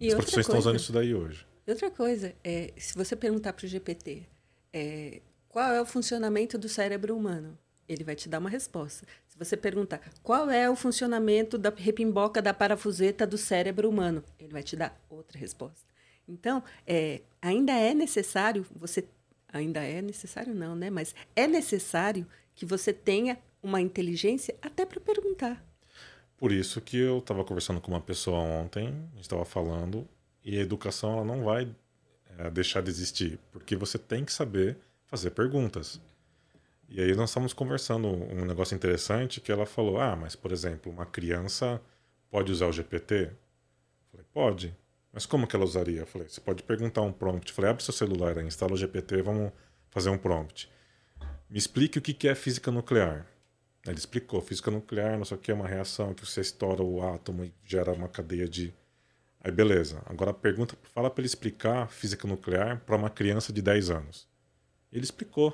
E As profissões estão usando isso daí hoje. E outra coisa, é, se você perguntar para o GPT é, qual é o funcionamento do cérebro humano, ele vai te dar uma resposta. Se você perguntar qual é o funcionamento da repimboca da parafuseta do cérebro humano, ele vai te dar outra resposta. Então, é, ainda é necessário, você ainda é necessário não, né? Mas é necessário que você tenha uma inteligência até para perguntar. Por isso que eu estava conversando com uma pessoa ontem, estava falando, e a educação ela não vai é, deixar de existir, porque você tem que saber fazer perguntas. E aí nós estávamos conversando um negócio interessante que ela falou: "Ah, mas por exemplo, uma criança pode usar o GPT?" Eu falei: "Pode. Mas como que ela usaria? Eu falei, você pode perguntar um prompt. Eu falei, abre seu celular instala o GPT, vamos fazer um prompt. Me explique o que é física nuclear. Ele explicou, física nuclear, não sei o que, é uma reação que você estoura o átomo e gera uma cadeia de... Aí beleza, agora pergunta, fala para ele explicar física nuclear para uma criança de 10 anos. Ele explicou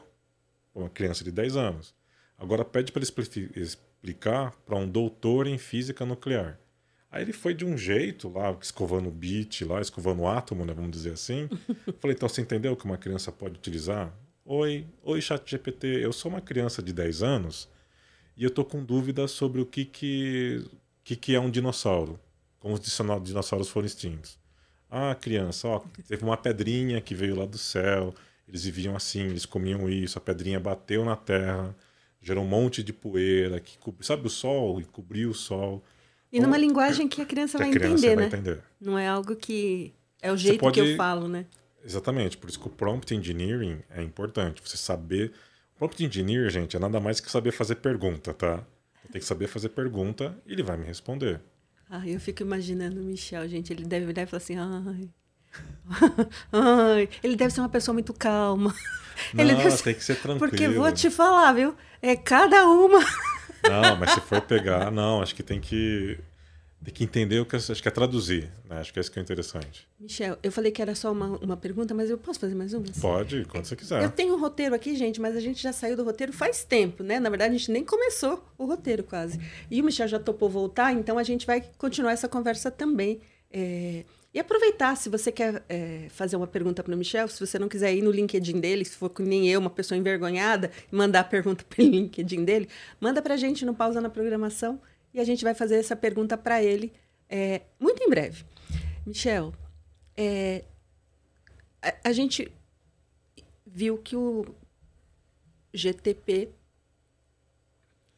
para uma criança de 10 anos. Agora pede para ele explicar para um doutor em física nuclear. Aí ele foi de um jeito lá, escovando o bit lá, escovando o átomo, né, vamos dizer assim. Falei, então você entendeu que uma criança pode utilizar? Oi, oi chat GPT, eu sou uma criança de 10 anos e eu tô com dúvidas sobre o que que, que, que é um dinossauro, como os dinossauros foram extintos. Ah, criança, ó, teve uma pedrinha que veio lá do céu, eles viviam assim, eles comiam isso, a pedrinha bateu na terra, gerou um monte de poeira, que sabe o sol, e cobriu o sol. E numa linguagem que a criança que vai a criança entender, vai né? Entender. Não é algo que é o jeito pode... que eu falo, né? Exatamente, por isso que o prompt engineering é importante. Você saber. O prompt engineer, gente, é nada mais que saber fazer pergunta, tá? Tem que saber fazer pergunta e ele vai me responder. Ah, eu fico imaginando o Michel, gente. Ele deve virar e falar assim: ai. ai. Ele deve ser uma pessoa muito calma. Não, ele deve... tem que ser tranquilo. Porque vou te falar, viu? É cada uma. Não, mas se for pegar, não, acho que tem que tem que entender o que acho que é traduzir, né? Acho que é isso que é interessante. Michel, eu falei que era só uma, uma pergunta, mas eu posso fazer mais uma? Pode, quando você quiser. Eu tenho um roteiro aqui, gente, mas a gente já saiu do roteiro faz tempo, né? Na verdade, a gente nem começou o roteiro quase. E o Michel já topou voltar, então a gente vai continuar essa conversa também. É... E aproveitar, se você quer é, fazer uma pergunta para o Michel, se você não quiser ir no LinkedIn dele, se for que nem eu, uma pessoa envergonhada, e mandar a pergunta pelo LinkedIn dele, manda para a gente no Pausa na Programação e a gente vai fazer essa pergunta para ele é, muito em breve. Michel, é, a, a gente viu que o GTP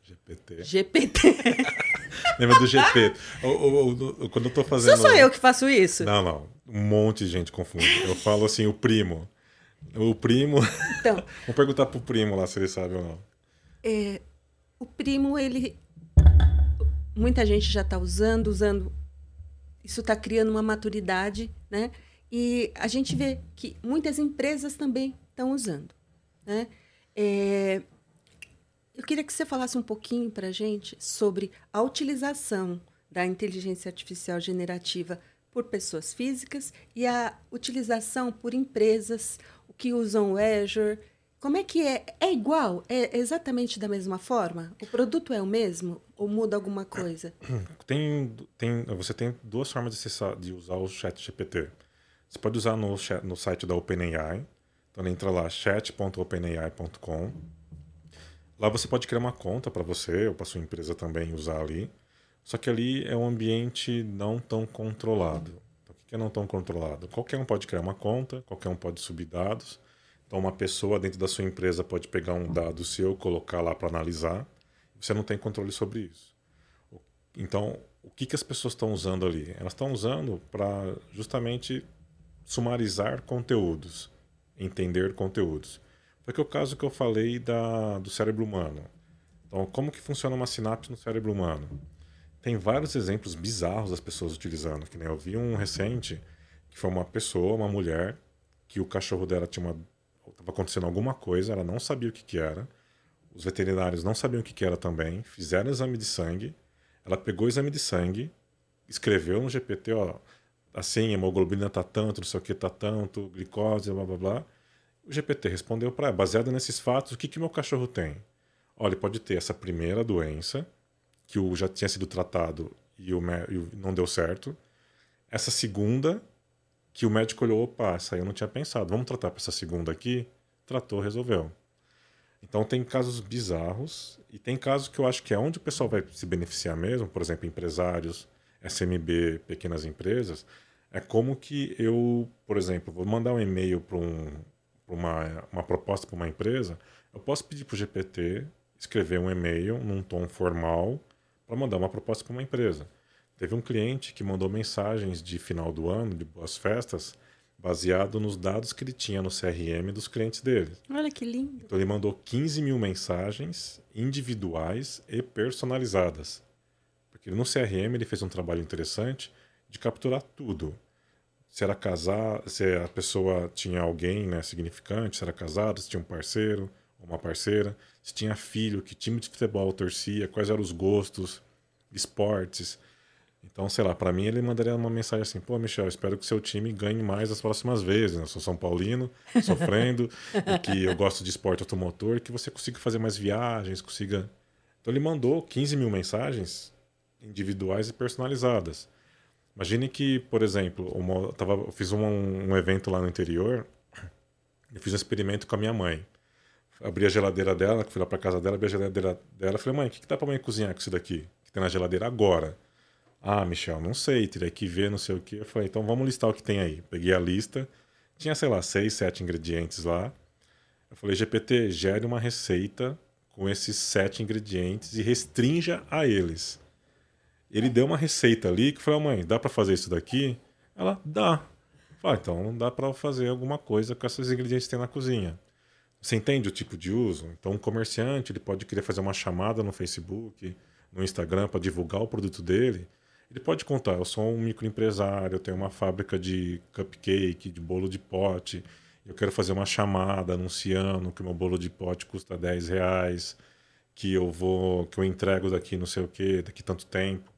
GPT. GPT. Lembra do GP? O, o, o, quando eu tô fazendo. Só sou eu que faço isso? Não, não. Um monte de gente confunde. Eu falo assim, o primo. O primo. Então. Vamos perguntar pro primo lá se ele sabe ou não. É, o primo, ele. Muita gente já está usando, usando. Isso está criando uma maturidade, né? E a gente vê que muitas empresas também estão usando. Né? É, eu queria que você falasse um pouquinho para a gente sobre a utilização da inteligência artificial generativa por pessoas físicas e a utilização por empresas, que usam o Azure, Como é que é? É igual? É exatamente da mesma forma? O produto é o mesmo ou muda alguma coisa? Tem, tem, você tem duas formas de, acessar, de usar o Chat GPT. Você pode usar no, no site da OpenAI. Então entra lá chat.openai.com. Lá você pode criar uma conta para você ou para sua empresa também usar ali. Só que ali é um ambiente não tão controlado. Então, o que é não tão controlado? Qualquer um pode criar uma conta, qualquer um pode subir dados. Então, uma pessoa dentro da sua empresa pode pegar um dado seu, colocar lá para analisar. Você não tem controle sobre isso. Então, o que, que as pessoas estão usando ali? Elas estão usando para justamente sumarizar conteúdos, entender conteúdos. Foi que o caso que eu falei da, do cérebro humano. Então, como que funciona uma sinapse no cérebro humano? Tem vários exemplos bizarros das pessoas utilizando. Que nem eu vi um recente que foi uma pessoa, uma mulher, que o cachorro dela tinha uma estava acontecendo alguma coisa, ela não sabia o que, que era. Os veterinários não sabiam o que, que era também. Fizeram exame de sangue. Ela pegou o exame de sangue, escreveu no GPT, ó, assim, hemoglobina tá tanto, não sei o que tá tanto, glicose, blá blá blá. O GPT respondeu para ela, baseado nesses fatos, o que, que meu cachorro tem? Olha, pode ter essa primeira doença, que o, já tinha sido tratado e e o não deu certo. Essa segunda, que o médico olhou, opa, essa aí eu não tinha pensado, vamos tratar para essa segunda aqui? Tratou, resolveu. Então tem casos bizarros e tem casos que eu acho que é onde o pessoal vai se beneficiar mesmo, por exemplo, empresários, SMB, pequenas empresas, é como que eu, por exemplo, vou mandar um e-mail para um, uma, uma proposta para uma empresa, eu posso pedir para o GPT escrever um e-mail num tom formal para mandar uma proposta para uma empresa. Teve um cliente que mandou mensagens de final do ano, de boas festas, baseado nos dados que ele tinha no CRM dos clientes dele. Olha que lindo. Então ele mandou 15 mil mensagens individuais e personalizadas. Porque no CRM ele fez um trabalho interessante de capturar tudo. Se era casar, se a pessoa tinha alguém né, significante, se era casado, se tinha um parceiro ou uma parceira, se tinha filho, que time de futebol torcia, quais eram os gostos, esportes. Então, sei lá, para mim ele mandaria uma mensagem assim: pô, Michel, espero que seu time ganhe mais as próximas vezes. Né? Eu sou São Paulino, sofrendo, e que eu gosto de esporte automotor, que você consiga fazer mais viagens, consiga. Então, ele mandou 15 mil mensagens individuais e personalizadas. Imagine que, por exemplo, uma, eu, tava, eu fiz um, um evento lá no interior, eu fiz um experimento com a minha mãe. Abri a geladeira dela, fui lá para casa dela, abri a geladeira dela, falei: mãe, o que, que dá para mãe cozinhar com isso daqui? Que tem na geladeira agora? Ah, Michel, não sei, teria que ver, não sei o que. Eu falei, então vamos listar o que tem aí. Peguei a lista, tinha, sei lá, seis, sete ingredientes lá. Eu falei, GPT, gere uma receita com esses sete ingredientes e restrinja a eles. Ele deu uma receita ali que eu falei, mãe, dá para fazer isso daqui? Ela, dá. falei, então dá para fazer alguma coisa com esses ingredientes que tem na cozinha. Você entende o tipo de uso? Então, um comerciante ele pode querer fazer uma chamada no Facebook, no Instagram para divulgar o produto dele. Ele pode contar, eu sou um microempresário, eu tenho uma fábrica de cupcake, de bolo de pote, eu quero fazer uma chamada anunciando que meu bolo de pote custa 10 reais, que eu vou, que eu entrego daqui não sei o que, daqui tanto tempo.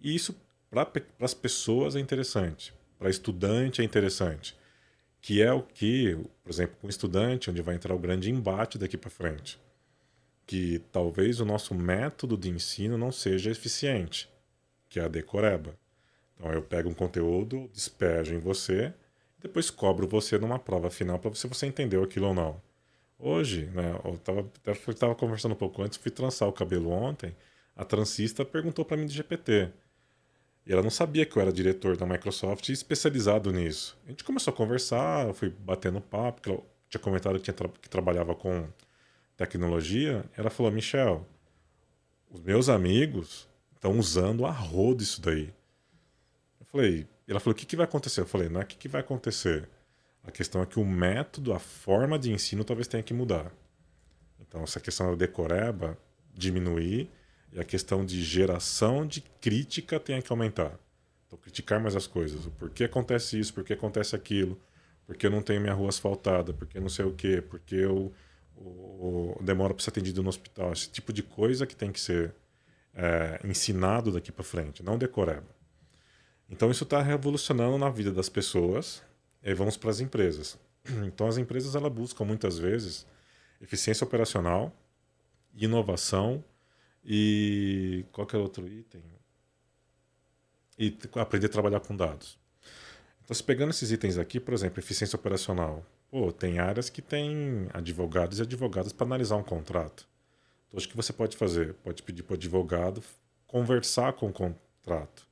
E isso para as pessoas é interessante, para estudante é interessante, que é o que, por exemplo, com estudante, onde vai entrar o grande embate daqui para frente, que talvez o nosso método de ensino não seja eficiente que é a decoreba. Então eu pego um conteúdo, despejo em você, depois cobro você numa prova final para ver se você entendeu aquilo ou não. Hoje, né, eu estava tava conversando um pouco antes, fui trançar o cabelo ontem, a transista perguntou para mim de GPT. E ela não sabia que eu era diretor da Microsoft e especializado nisso. A gente começou a conversar, eu fui batendo papo, porque ela tinha comentado que, tinha tra que trabalhava com tecnologia. Ela falou, Michel, os meus amigos estão usando a rodo isso daí. Eu falei, ela falou, o que, que vai acontecer? Eu falei, não é o que, que vai acontecer. A questão é que o método, a forma de ensino talvez tenha que mudar. Então, essa questão da decoreba diminuir e a questão de geração de crítica tenha que aumentar. Então, criticar mais as coisas. O porquê acontece isso, por que acontece aquilo, porque eu não tenho minha rua asfaltada, porque não sei o quê, porque eu o, demora para ser atendido no hospital. Esse tipo de coisa que tem que ser é, ensinado daqui para frente, não decoreba. Então isso está revolucionando na vida das pessoas e vamos para as empresas. Então as empresas ela buscam muitas vezes eficiência operacional, inovação e qualquer outro item. E aprender a trabalhar com dados. Então, se pegando esses itens aqui, por exemplo, eficiência operacional, pô, tem áreas que tem advogados e advogadas para analisar um contrato. Então, acho que você pode fazer, pode pedir para o advogado conversar com o contrato,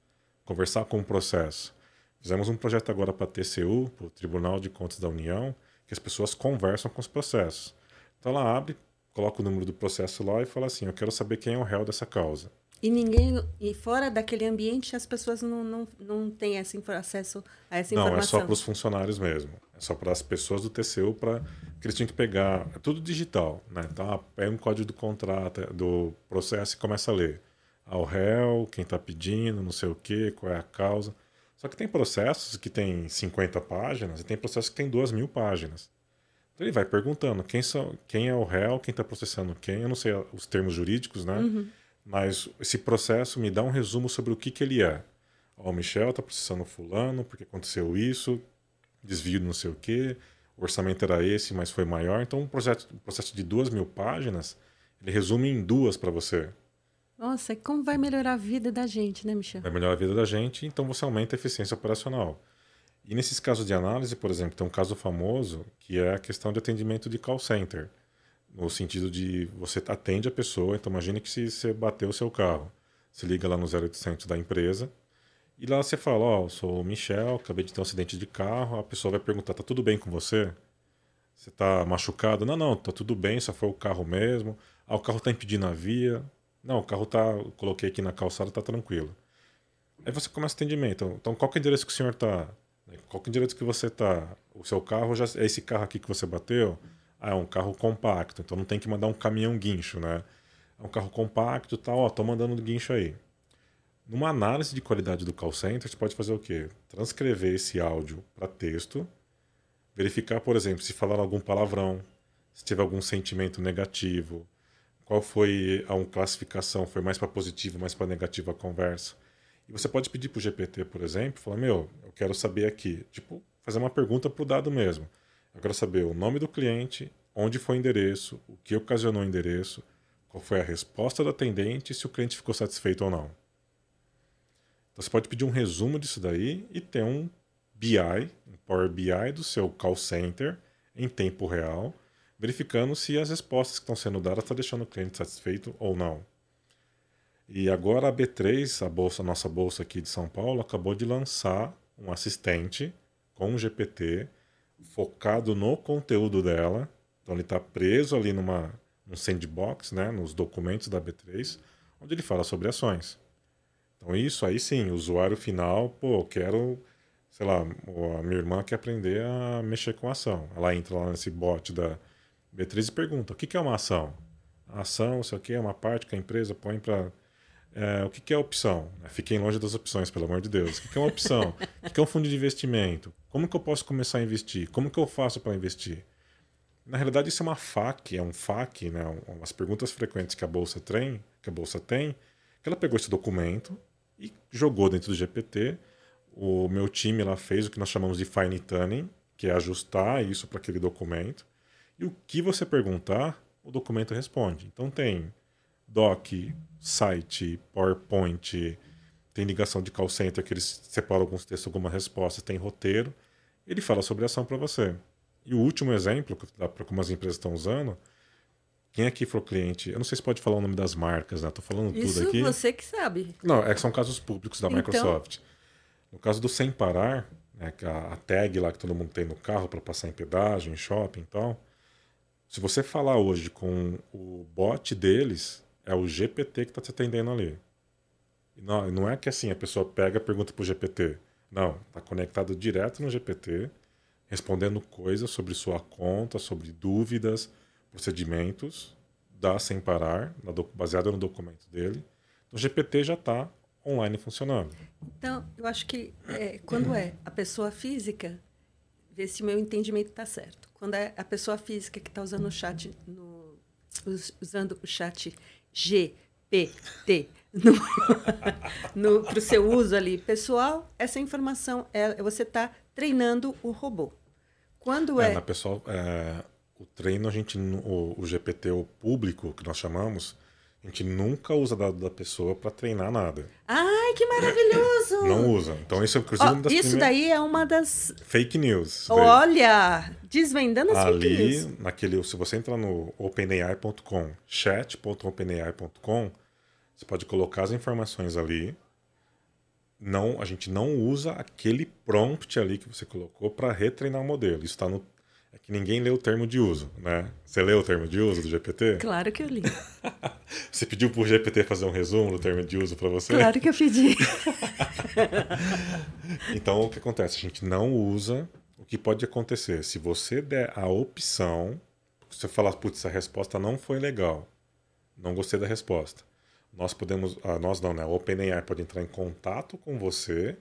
conversar com o processo. Fizemos um projeto agora para a TCU, para o Tribunal de Contas da União, que as pessoas conversam com os processos. Então ela abre, coloca o número do processo lá e fala assim: Eu quero saber quem é o réu dessa causa. E ninguém. E fora daquele ambiente, as pessoas não, não, não têm esse acesso a essa não, informação. Não, é só para os funcionários mesmo. É só para as pessoas do TCU, para que eles tinham que pegar. É tudo digital. Né? Então, pega um código do contrato, do processo e começa a ler. Ao réu, quem está pedindo, não sei o quê, qual é a causa. Só que tem processos que tem 50 páginas e tem processos que tem 2 mil páginas. Então ele vai perguntando quem, são, quem é o réu, quem está processando quem. Eu não sei os termos jurídicos, né? Uhum. Mas esse processo me dá um resumo sobre o que, que ele é. Ó, o Michel está processando fulano, porque aconteceu isso, desvio de não sei o quê, o orçamento era esse, mas foi maior. Então, um processo, um processo de duas mil páginas, ele resume em duas para você. Nossa, como vai melhorar a vida da gente, né, Michel? Vai melhorar a vida da gente, então você aumenta a eficiência operacional. E nesses casos de análise, por exemplo, tem um caso famoso que é a questão de atendimento de call center no sentido de você atende a pessoa, então imagine que se você bateu o seu carro, você liga lá no 0800 da empresa e lá você fala, ó, oh, sou o Michel, acabei de ter um acidente de carro, a pessoa vai perguntar, tá tudo bem com você? Você tá machucado? Não, não, tá tudo bem, só foi o carro mesmo. Ah, o carro tá impedindo a via. Não, o carro tá, coloquei aqui na calçada, tá tranquilo. Aí você começa o atendimento. Então, qual que é o endereço que o senhor tá? Qual que é o endereço que você tá? O seu carro já é esse carro aqui que você bateu? Ah, é um carro compacto, então não tem que mandar um caminhão guincho, né? É um carro compacto tal, ó, tô mandando guincho aí. Numa análise de qualidade do call center, você pode fazer o quê? Transcrever esse áudio para texto, verificar, por exemplo, se falaram algum palavrão, se tiver algum sentimento negativo, qual foi a classificação, foi mais para positivo, mais para negativo a conversa. E você pode pedir para o GPT, por exemplo, falar, meu, eu quero saber aqui, tipo, fazer uma pergunta para o dado mesmo. Eu quero saber o nome do cliente, onde foi o endereço, o que ocasionou o endereço, qual foi a resposta do atendente se o cliente ficou satisfeito ou não. Então você pode pedir um resumo disso daí e ter um BI, um Power BI do seu call center em tempo real, verificando se as respostas que estão sendo dadas estão deixando o cliente satisfeito ou não. E agora a B3, a bolsa, a nossa bolsa aqui de São Paulo, acabou de lançar um assistente com um GPT focado no conteúdo dela. Então ele está preso ali numa num sandbox, né, nos documentos da B3, onde ele fala sobre ações. Então isso aí sim, usuário final, pô, quero, sei lá, a minha irmã quer aprender a mexer com ação. Ela entra lá nesse bot da B3 e pergunta: o que, é uma ação? A ação, isso aqui é uma parte que a empresa põe para é, o que, que, é opção? Fiquem longe das opções, pelo amor de Deus. O que, que é uma opção? o que, que é um fundo de investimento? Como que eu posso começar a investir? Como que eu faço para investir? Na realidade, isso é uma FAQ, é um FAQ, né? umas perguntas frequentes que a bolsa tem, que a bolsa tem, que ela pegou esse documento e jogou dentro do GPT. O meu time lá fez o que nós chamamos de fine tuning, que é ajustar isso para aquele documento. E o que você perguntar, o documento responde. Então tem doc, site, PowerPoint, tem ligação de call center que eles separam alguns textos, algumas respostas, tem roteiro. Ele fala sobre a ação para você. E o último exemplo, para como as empresas estão usando, quem aqui for cliente, eu não sei se pode falar o nome das marcas, né? Tô falando Isso tudo aqui. Isso você que sabe. Não, é que são casos públicos da então... Microsoft. No caso do Sem Parar, né, que a, a tag lá que todo mundo tem no carro para passar em pedágio, em shopping e tal. Se você falar hoje com o bot deles, é o GPT que está te atendendo ali. Não, não é que assim a pessoa pega e pergunta para o GPT. Não, está conectado direto no GPT, respondendo coisas sobre sua conta, sobre dúvidas, procedimentos, dá sem parar, baseado no documento dele. Então, o GPT já está online funcionando. Então, eu acho que é, quando é a pessoa física, ver se o meu entendimento está certo. Quando é a pessoa física que está usando o chat, no, usando o chat GPT para o seu uso ali pessoal, essa informação é você está treinando o robô. Quando é, é... Na pessoal, é, o treino, a gente, o, o GPT, o público, que nós chamamos, a gente nunca usa dado da pessoa para treinar nada. Ai, que maravilhoso! Não usa. Então isso é inclusive Ó, uma das Isso primeiras... daí é uma das. Fake news. Olha! Desvendando as fake Ali, news. naquele, se você entrar no openai.com, chat.openai.com, você pode colocar as informações ali. Não, a gente não usa aquele prompt ali que você colocou para retreinar o modelo. Isso está no é que ninguém lê o termo de uso, né? Você leu o termo de uso do GPT? Claro que eu li. Você pediu pro GPT fazer um resumo do termo de uso para você? Claro que eu pedi. Então, o que acontece? A gente não usa. O que pode acontecer? Se você der a opção, você falar, putz, a resposta não foi legal, não gostei da resposta. Nós podemos, ah, nós não, né? O OpenAI pode entrar em contato com você,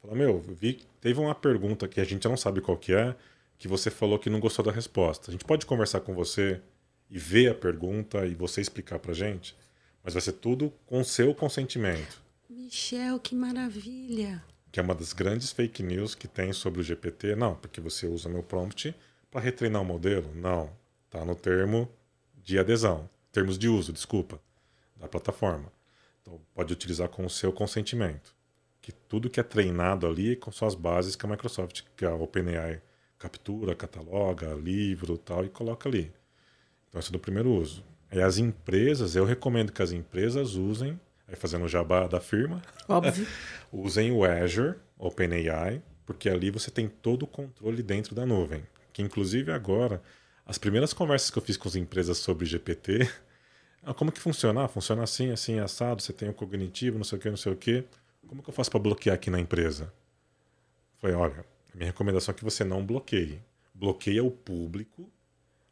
falar, meu, vi, teve uma pergunta que a gente não sabe qual que é, que você falou que não gostou da resposta. A gente pode conversar com você e ver a pergunta e você explicar pra gente, mas vai ser tudo com seu consentimento Michel, que maravilha! que é uma das grandes fake news que tem sobre o GPT. Não, porque você usa meu prompt para retreinar o modelo. Não, tá no termo de adesão, termos de uso, desculpa, da plataforma. Então pode utilizar com o seu consentimento. Que tudo que é treinado ali com suas bases que a Microsoft, que a OpenAI captura, cataloga, livro, tal e coloca ali. Então esse é do primeiro uso. Aí as empresas, eu recomendo que as empresas usem, aí fazendo o jabá da firma, Óbvio. usem o Azure, OpenAI, porque ali você tem todo o controle dentro da nuvem. Que inclusive agora, as primeiras conversas que eu fiz com as empresas sobre GPT, ah, como que funciona? Ah, funciona assim, assim, assado, você tem o cognitivo, não sei o que, não sei o que. Como que eu faço para bloquear aqui na empresa? Falei, olha, a minha recomendação é que você não bloqueie. Bloqueia o público,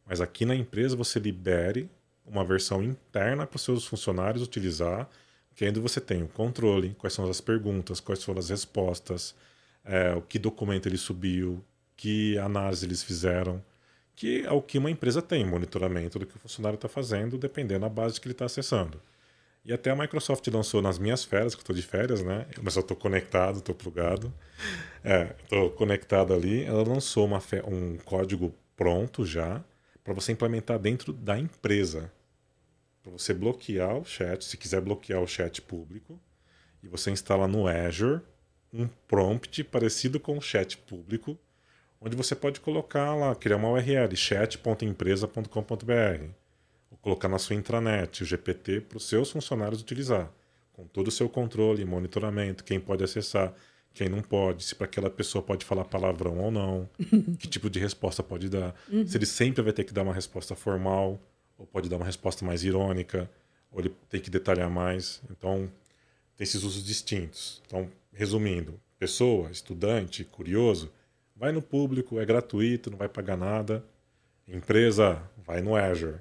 mas aqui na empresa você libere uma versão interna para os seus funcionários utilizar, que ainda você tem o controle, quais são as perguntas, quais foram as respostas, é, o que documento ele subiu, que análise eles fizeram, que é o que uma empresa tem, monitoramento do que o funcionário está fazendo, dependendo da base que ele está acessando. E até a Microsoft lançou nas minhas férias, que eu estou de férias, né? Mas eu estou conectado, estou plugado. É, estou conectado ali. Ela lançou uma um código pronto já para você implementar dentro da empresa. Para você bloquear o chat, se quiser bloquear o chat público, e você instala no Azure um prompt parecido com o chat público, onde você pode colocar lá, criar uma URL, chat.empresa.com.br, colocar na sua intranet o GPT para os seus funcionários utilizar, com todo o seu controle, monitoramento, quem pode acessar, quem não pode, se para aquela pessoa pode falar palavrão ou não, que tipo de resposta pode dar, se ele sempre vai ter que dar uma resposta formal, ou pode dar uma resposta mais irônica, ou ele tem que detalhar mais. Então, tem esses usos distintos. Então, resumindo, pessoa, estudante, curioso, vai no público, é gratuito, não vai pagar nada. Empresa, vai no Azure.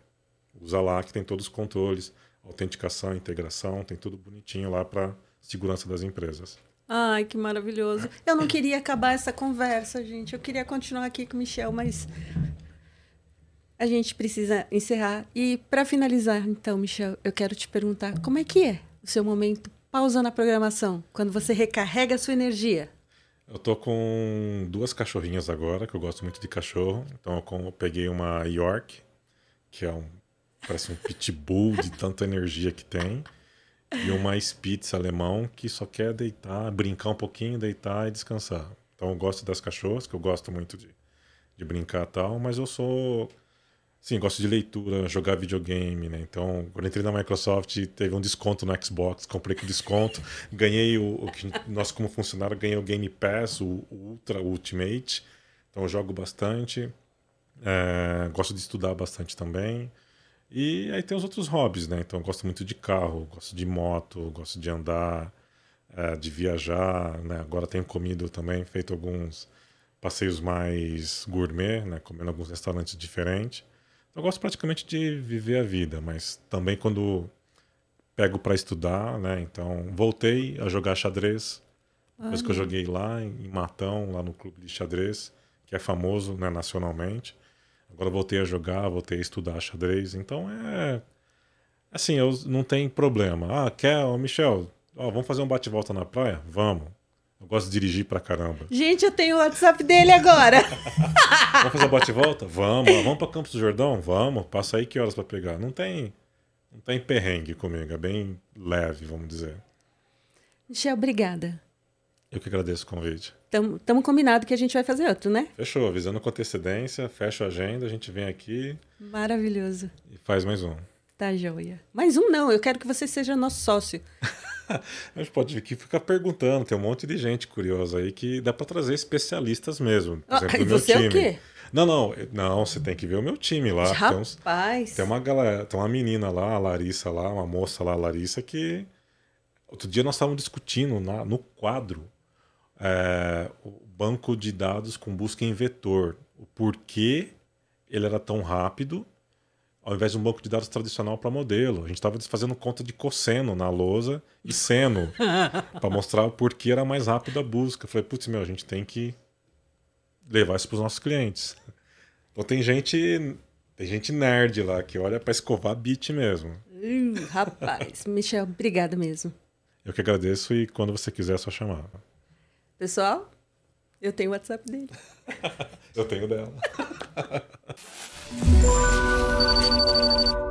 Usa lá que tem todos os controles, autenticação, integração, tem tudo bonitinho lá para segurança das empresas. Ai, que maravilhoso. Eu não queria acabar essa conversa, gente. Eu queria continuar aqui com o Michel, mas a gente precisa encerrar. E para finalizar, então, Michel, eu quero te perguntar como é que é o seu momento pausa na programação, quando você recarrega a sua energia? Eu tô com duas cachorrinhas agora, que eu gosto muito de cachorro. Então eu peguei uma York, que é um parece um pitbull de tanta energia que tem, e uma Spitz alemão que só quer deitar, brincar um pouquinho, deitar e descansar. Então eu gosto das cachorras, que eu gosto muito de, de brincar e tal, mas eu sou Sim, gosto de leitura, jogar videogame, né? Então, quando entrei na Microsoft, teve um desconto no Xbox, comprei com desconto, ganhei o, o que nós como funcionário ganhei o Game Pass, o, o Ultra o Ultimate. Então, eu jogo bastante. É, gosto de estudar bastante também. E aí tem os outros hobbies, né? Então, eu gosto muito de carro, gosto de moto, gosto de andar, é, de viajar, né? Agora tenho comido também, feito alguns passeios mais gourmet, né? Comendo alguns restaurantes diferentes. Eu gosto praticamente de viver a vida, mas também quando pego para estudar, né? Então, voltei a jogar xadrez. Depois que eu joguei lá em Matão, lá no clube de xadrez, que é famoso né, nacionalmente. Agora voltei a jogar, voltei a estudar xadrez. Então é. Assim, eu não tem problema. Ah, quer, ô Michel, ó, vamos fazer um bate-volta na praia? Vamos. Eu gosto de dirigir pra caramba. Gente, eu tenho o WhatsApp dele agora. vamos fazer bate-volta? Vamos. Vamos pra Campos do Jordão? Vamos. Passa aí que horas pra pegar? Não tem, não tem perrengue comigo. É bem leve, vamos dizer. Michel, obrigada. Eu que agradeço o convite. Estamos combinado que a gente vai fazer outro, né? Fechou, avisando com antecedência, fecha a agenda, a gente vem aqui. Maravilhoso. E faz mais um. Tá joia. Mais um não, eu quero que você seja nosso sócio. a gente pode aqui ficar perguntando, tem um monte de gente curiosa aí que dá para trazer especialistas mesmo. Por exemplo, ah, do você meu time. é o quê? Não, não, não, você tem que ver o meu time lá. Rapaz. Tem, uns, tem uma galera, tem uma menina lá, a Larissa lá, uma moça lá, a Larissa, que outro dia nós estávamos discutindo na, no quadro é, o banco de dados com busca em vetor. O porquê ele era tão rápido, ao invés de um banco de dados tradicional para modelo. A gente estava fazendo conta de cosseno na lousa e seno, para mostrar o porquê era mais rápido a busca. Eu falei, putz, meu, a gente tem que levar isso para os nossos clientes. Então tem gente, tem gente nerd lá que olha para escovar bit mesmo. Uh, rapaz, Michel, obrigada mesmo. Eu que agradeço e quando você quiser é só chamar. Pessoal, eu tenho o WhatsApp dele. eu tenho dela.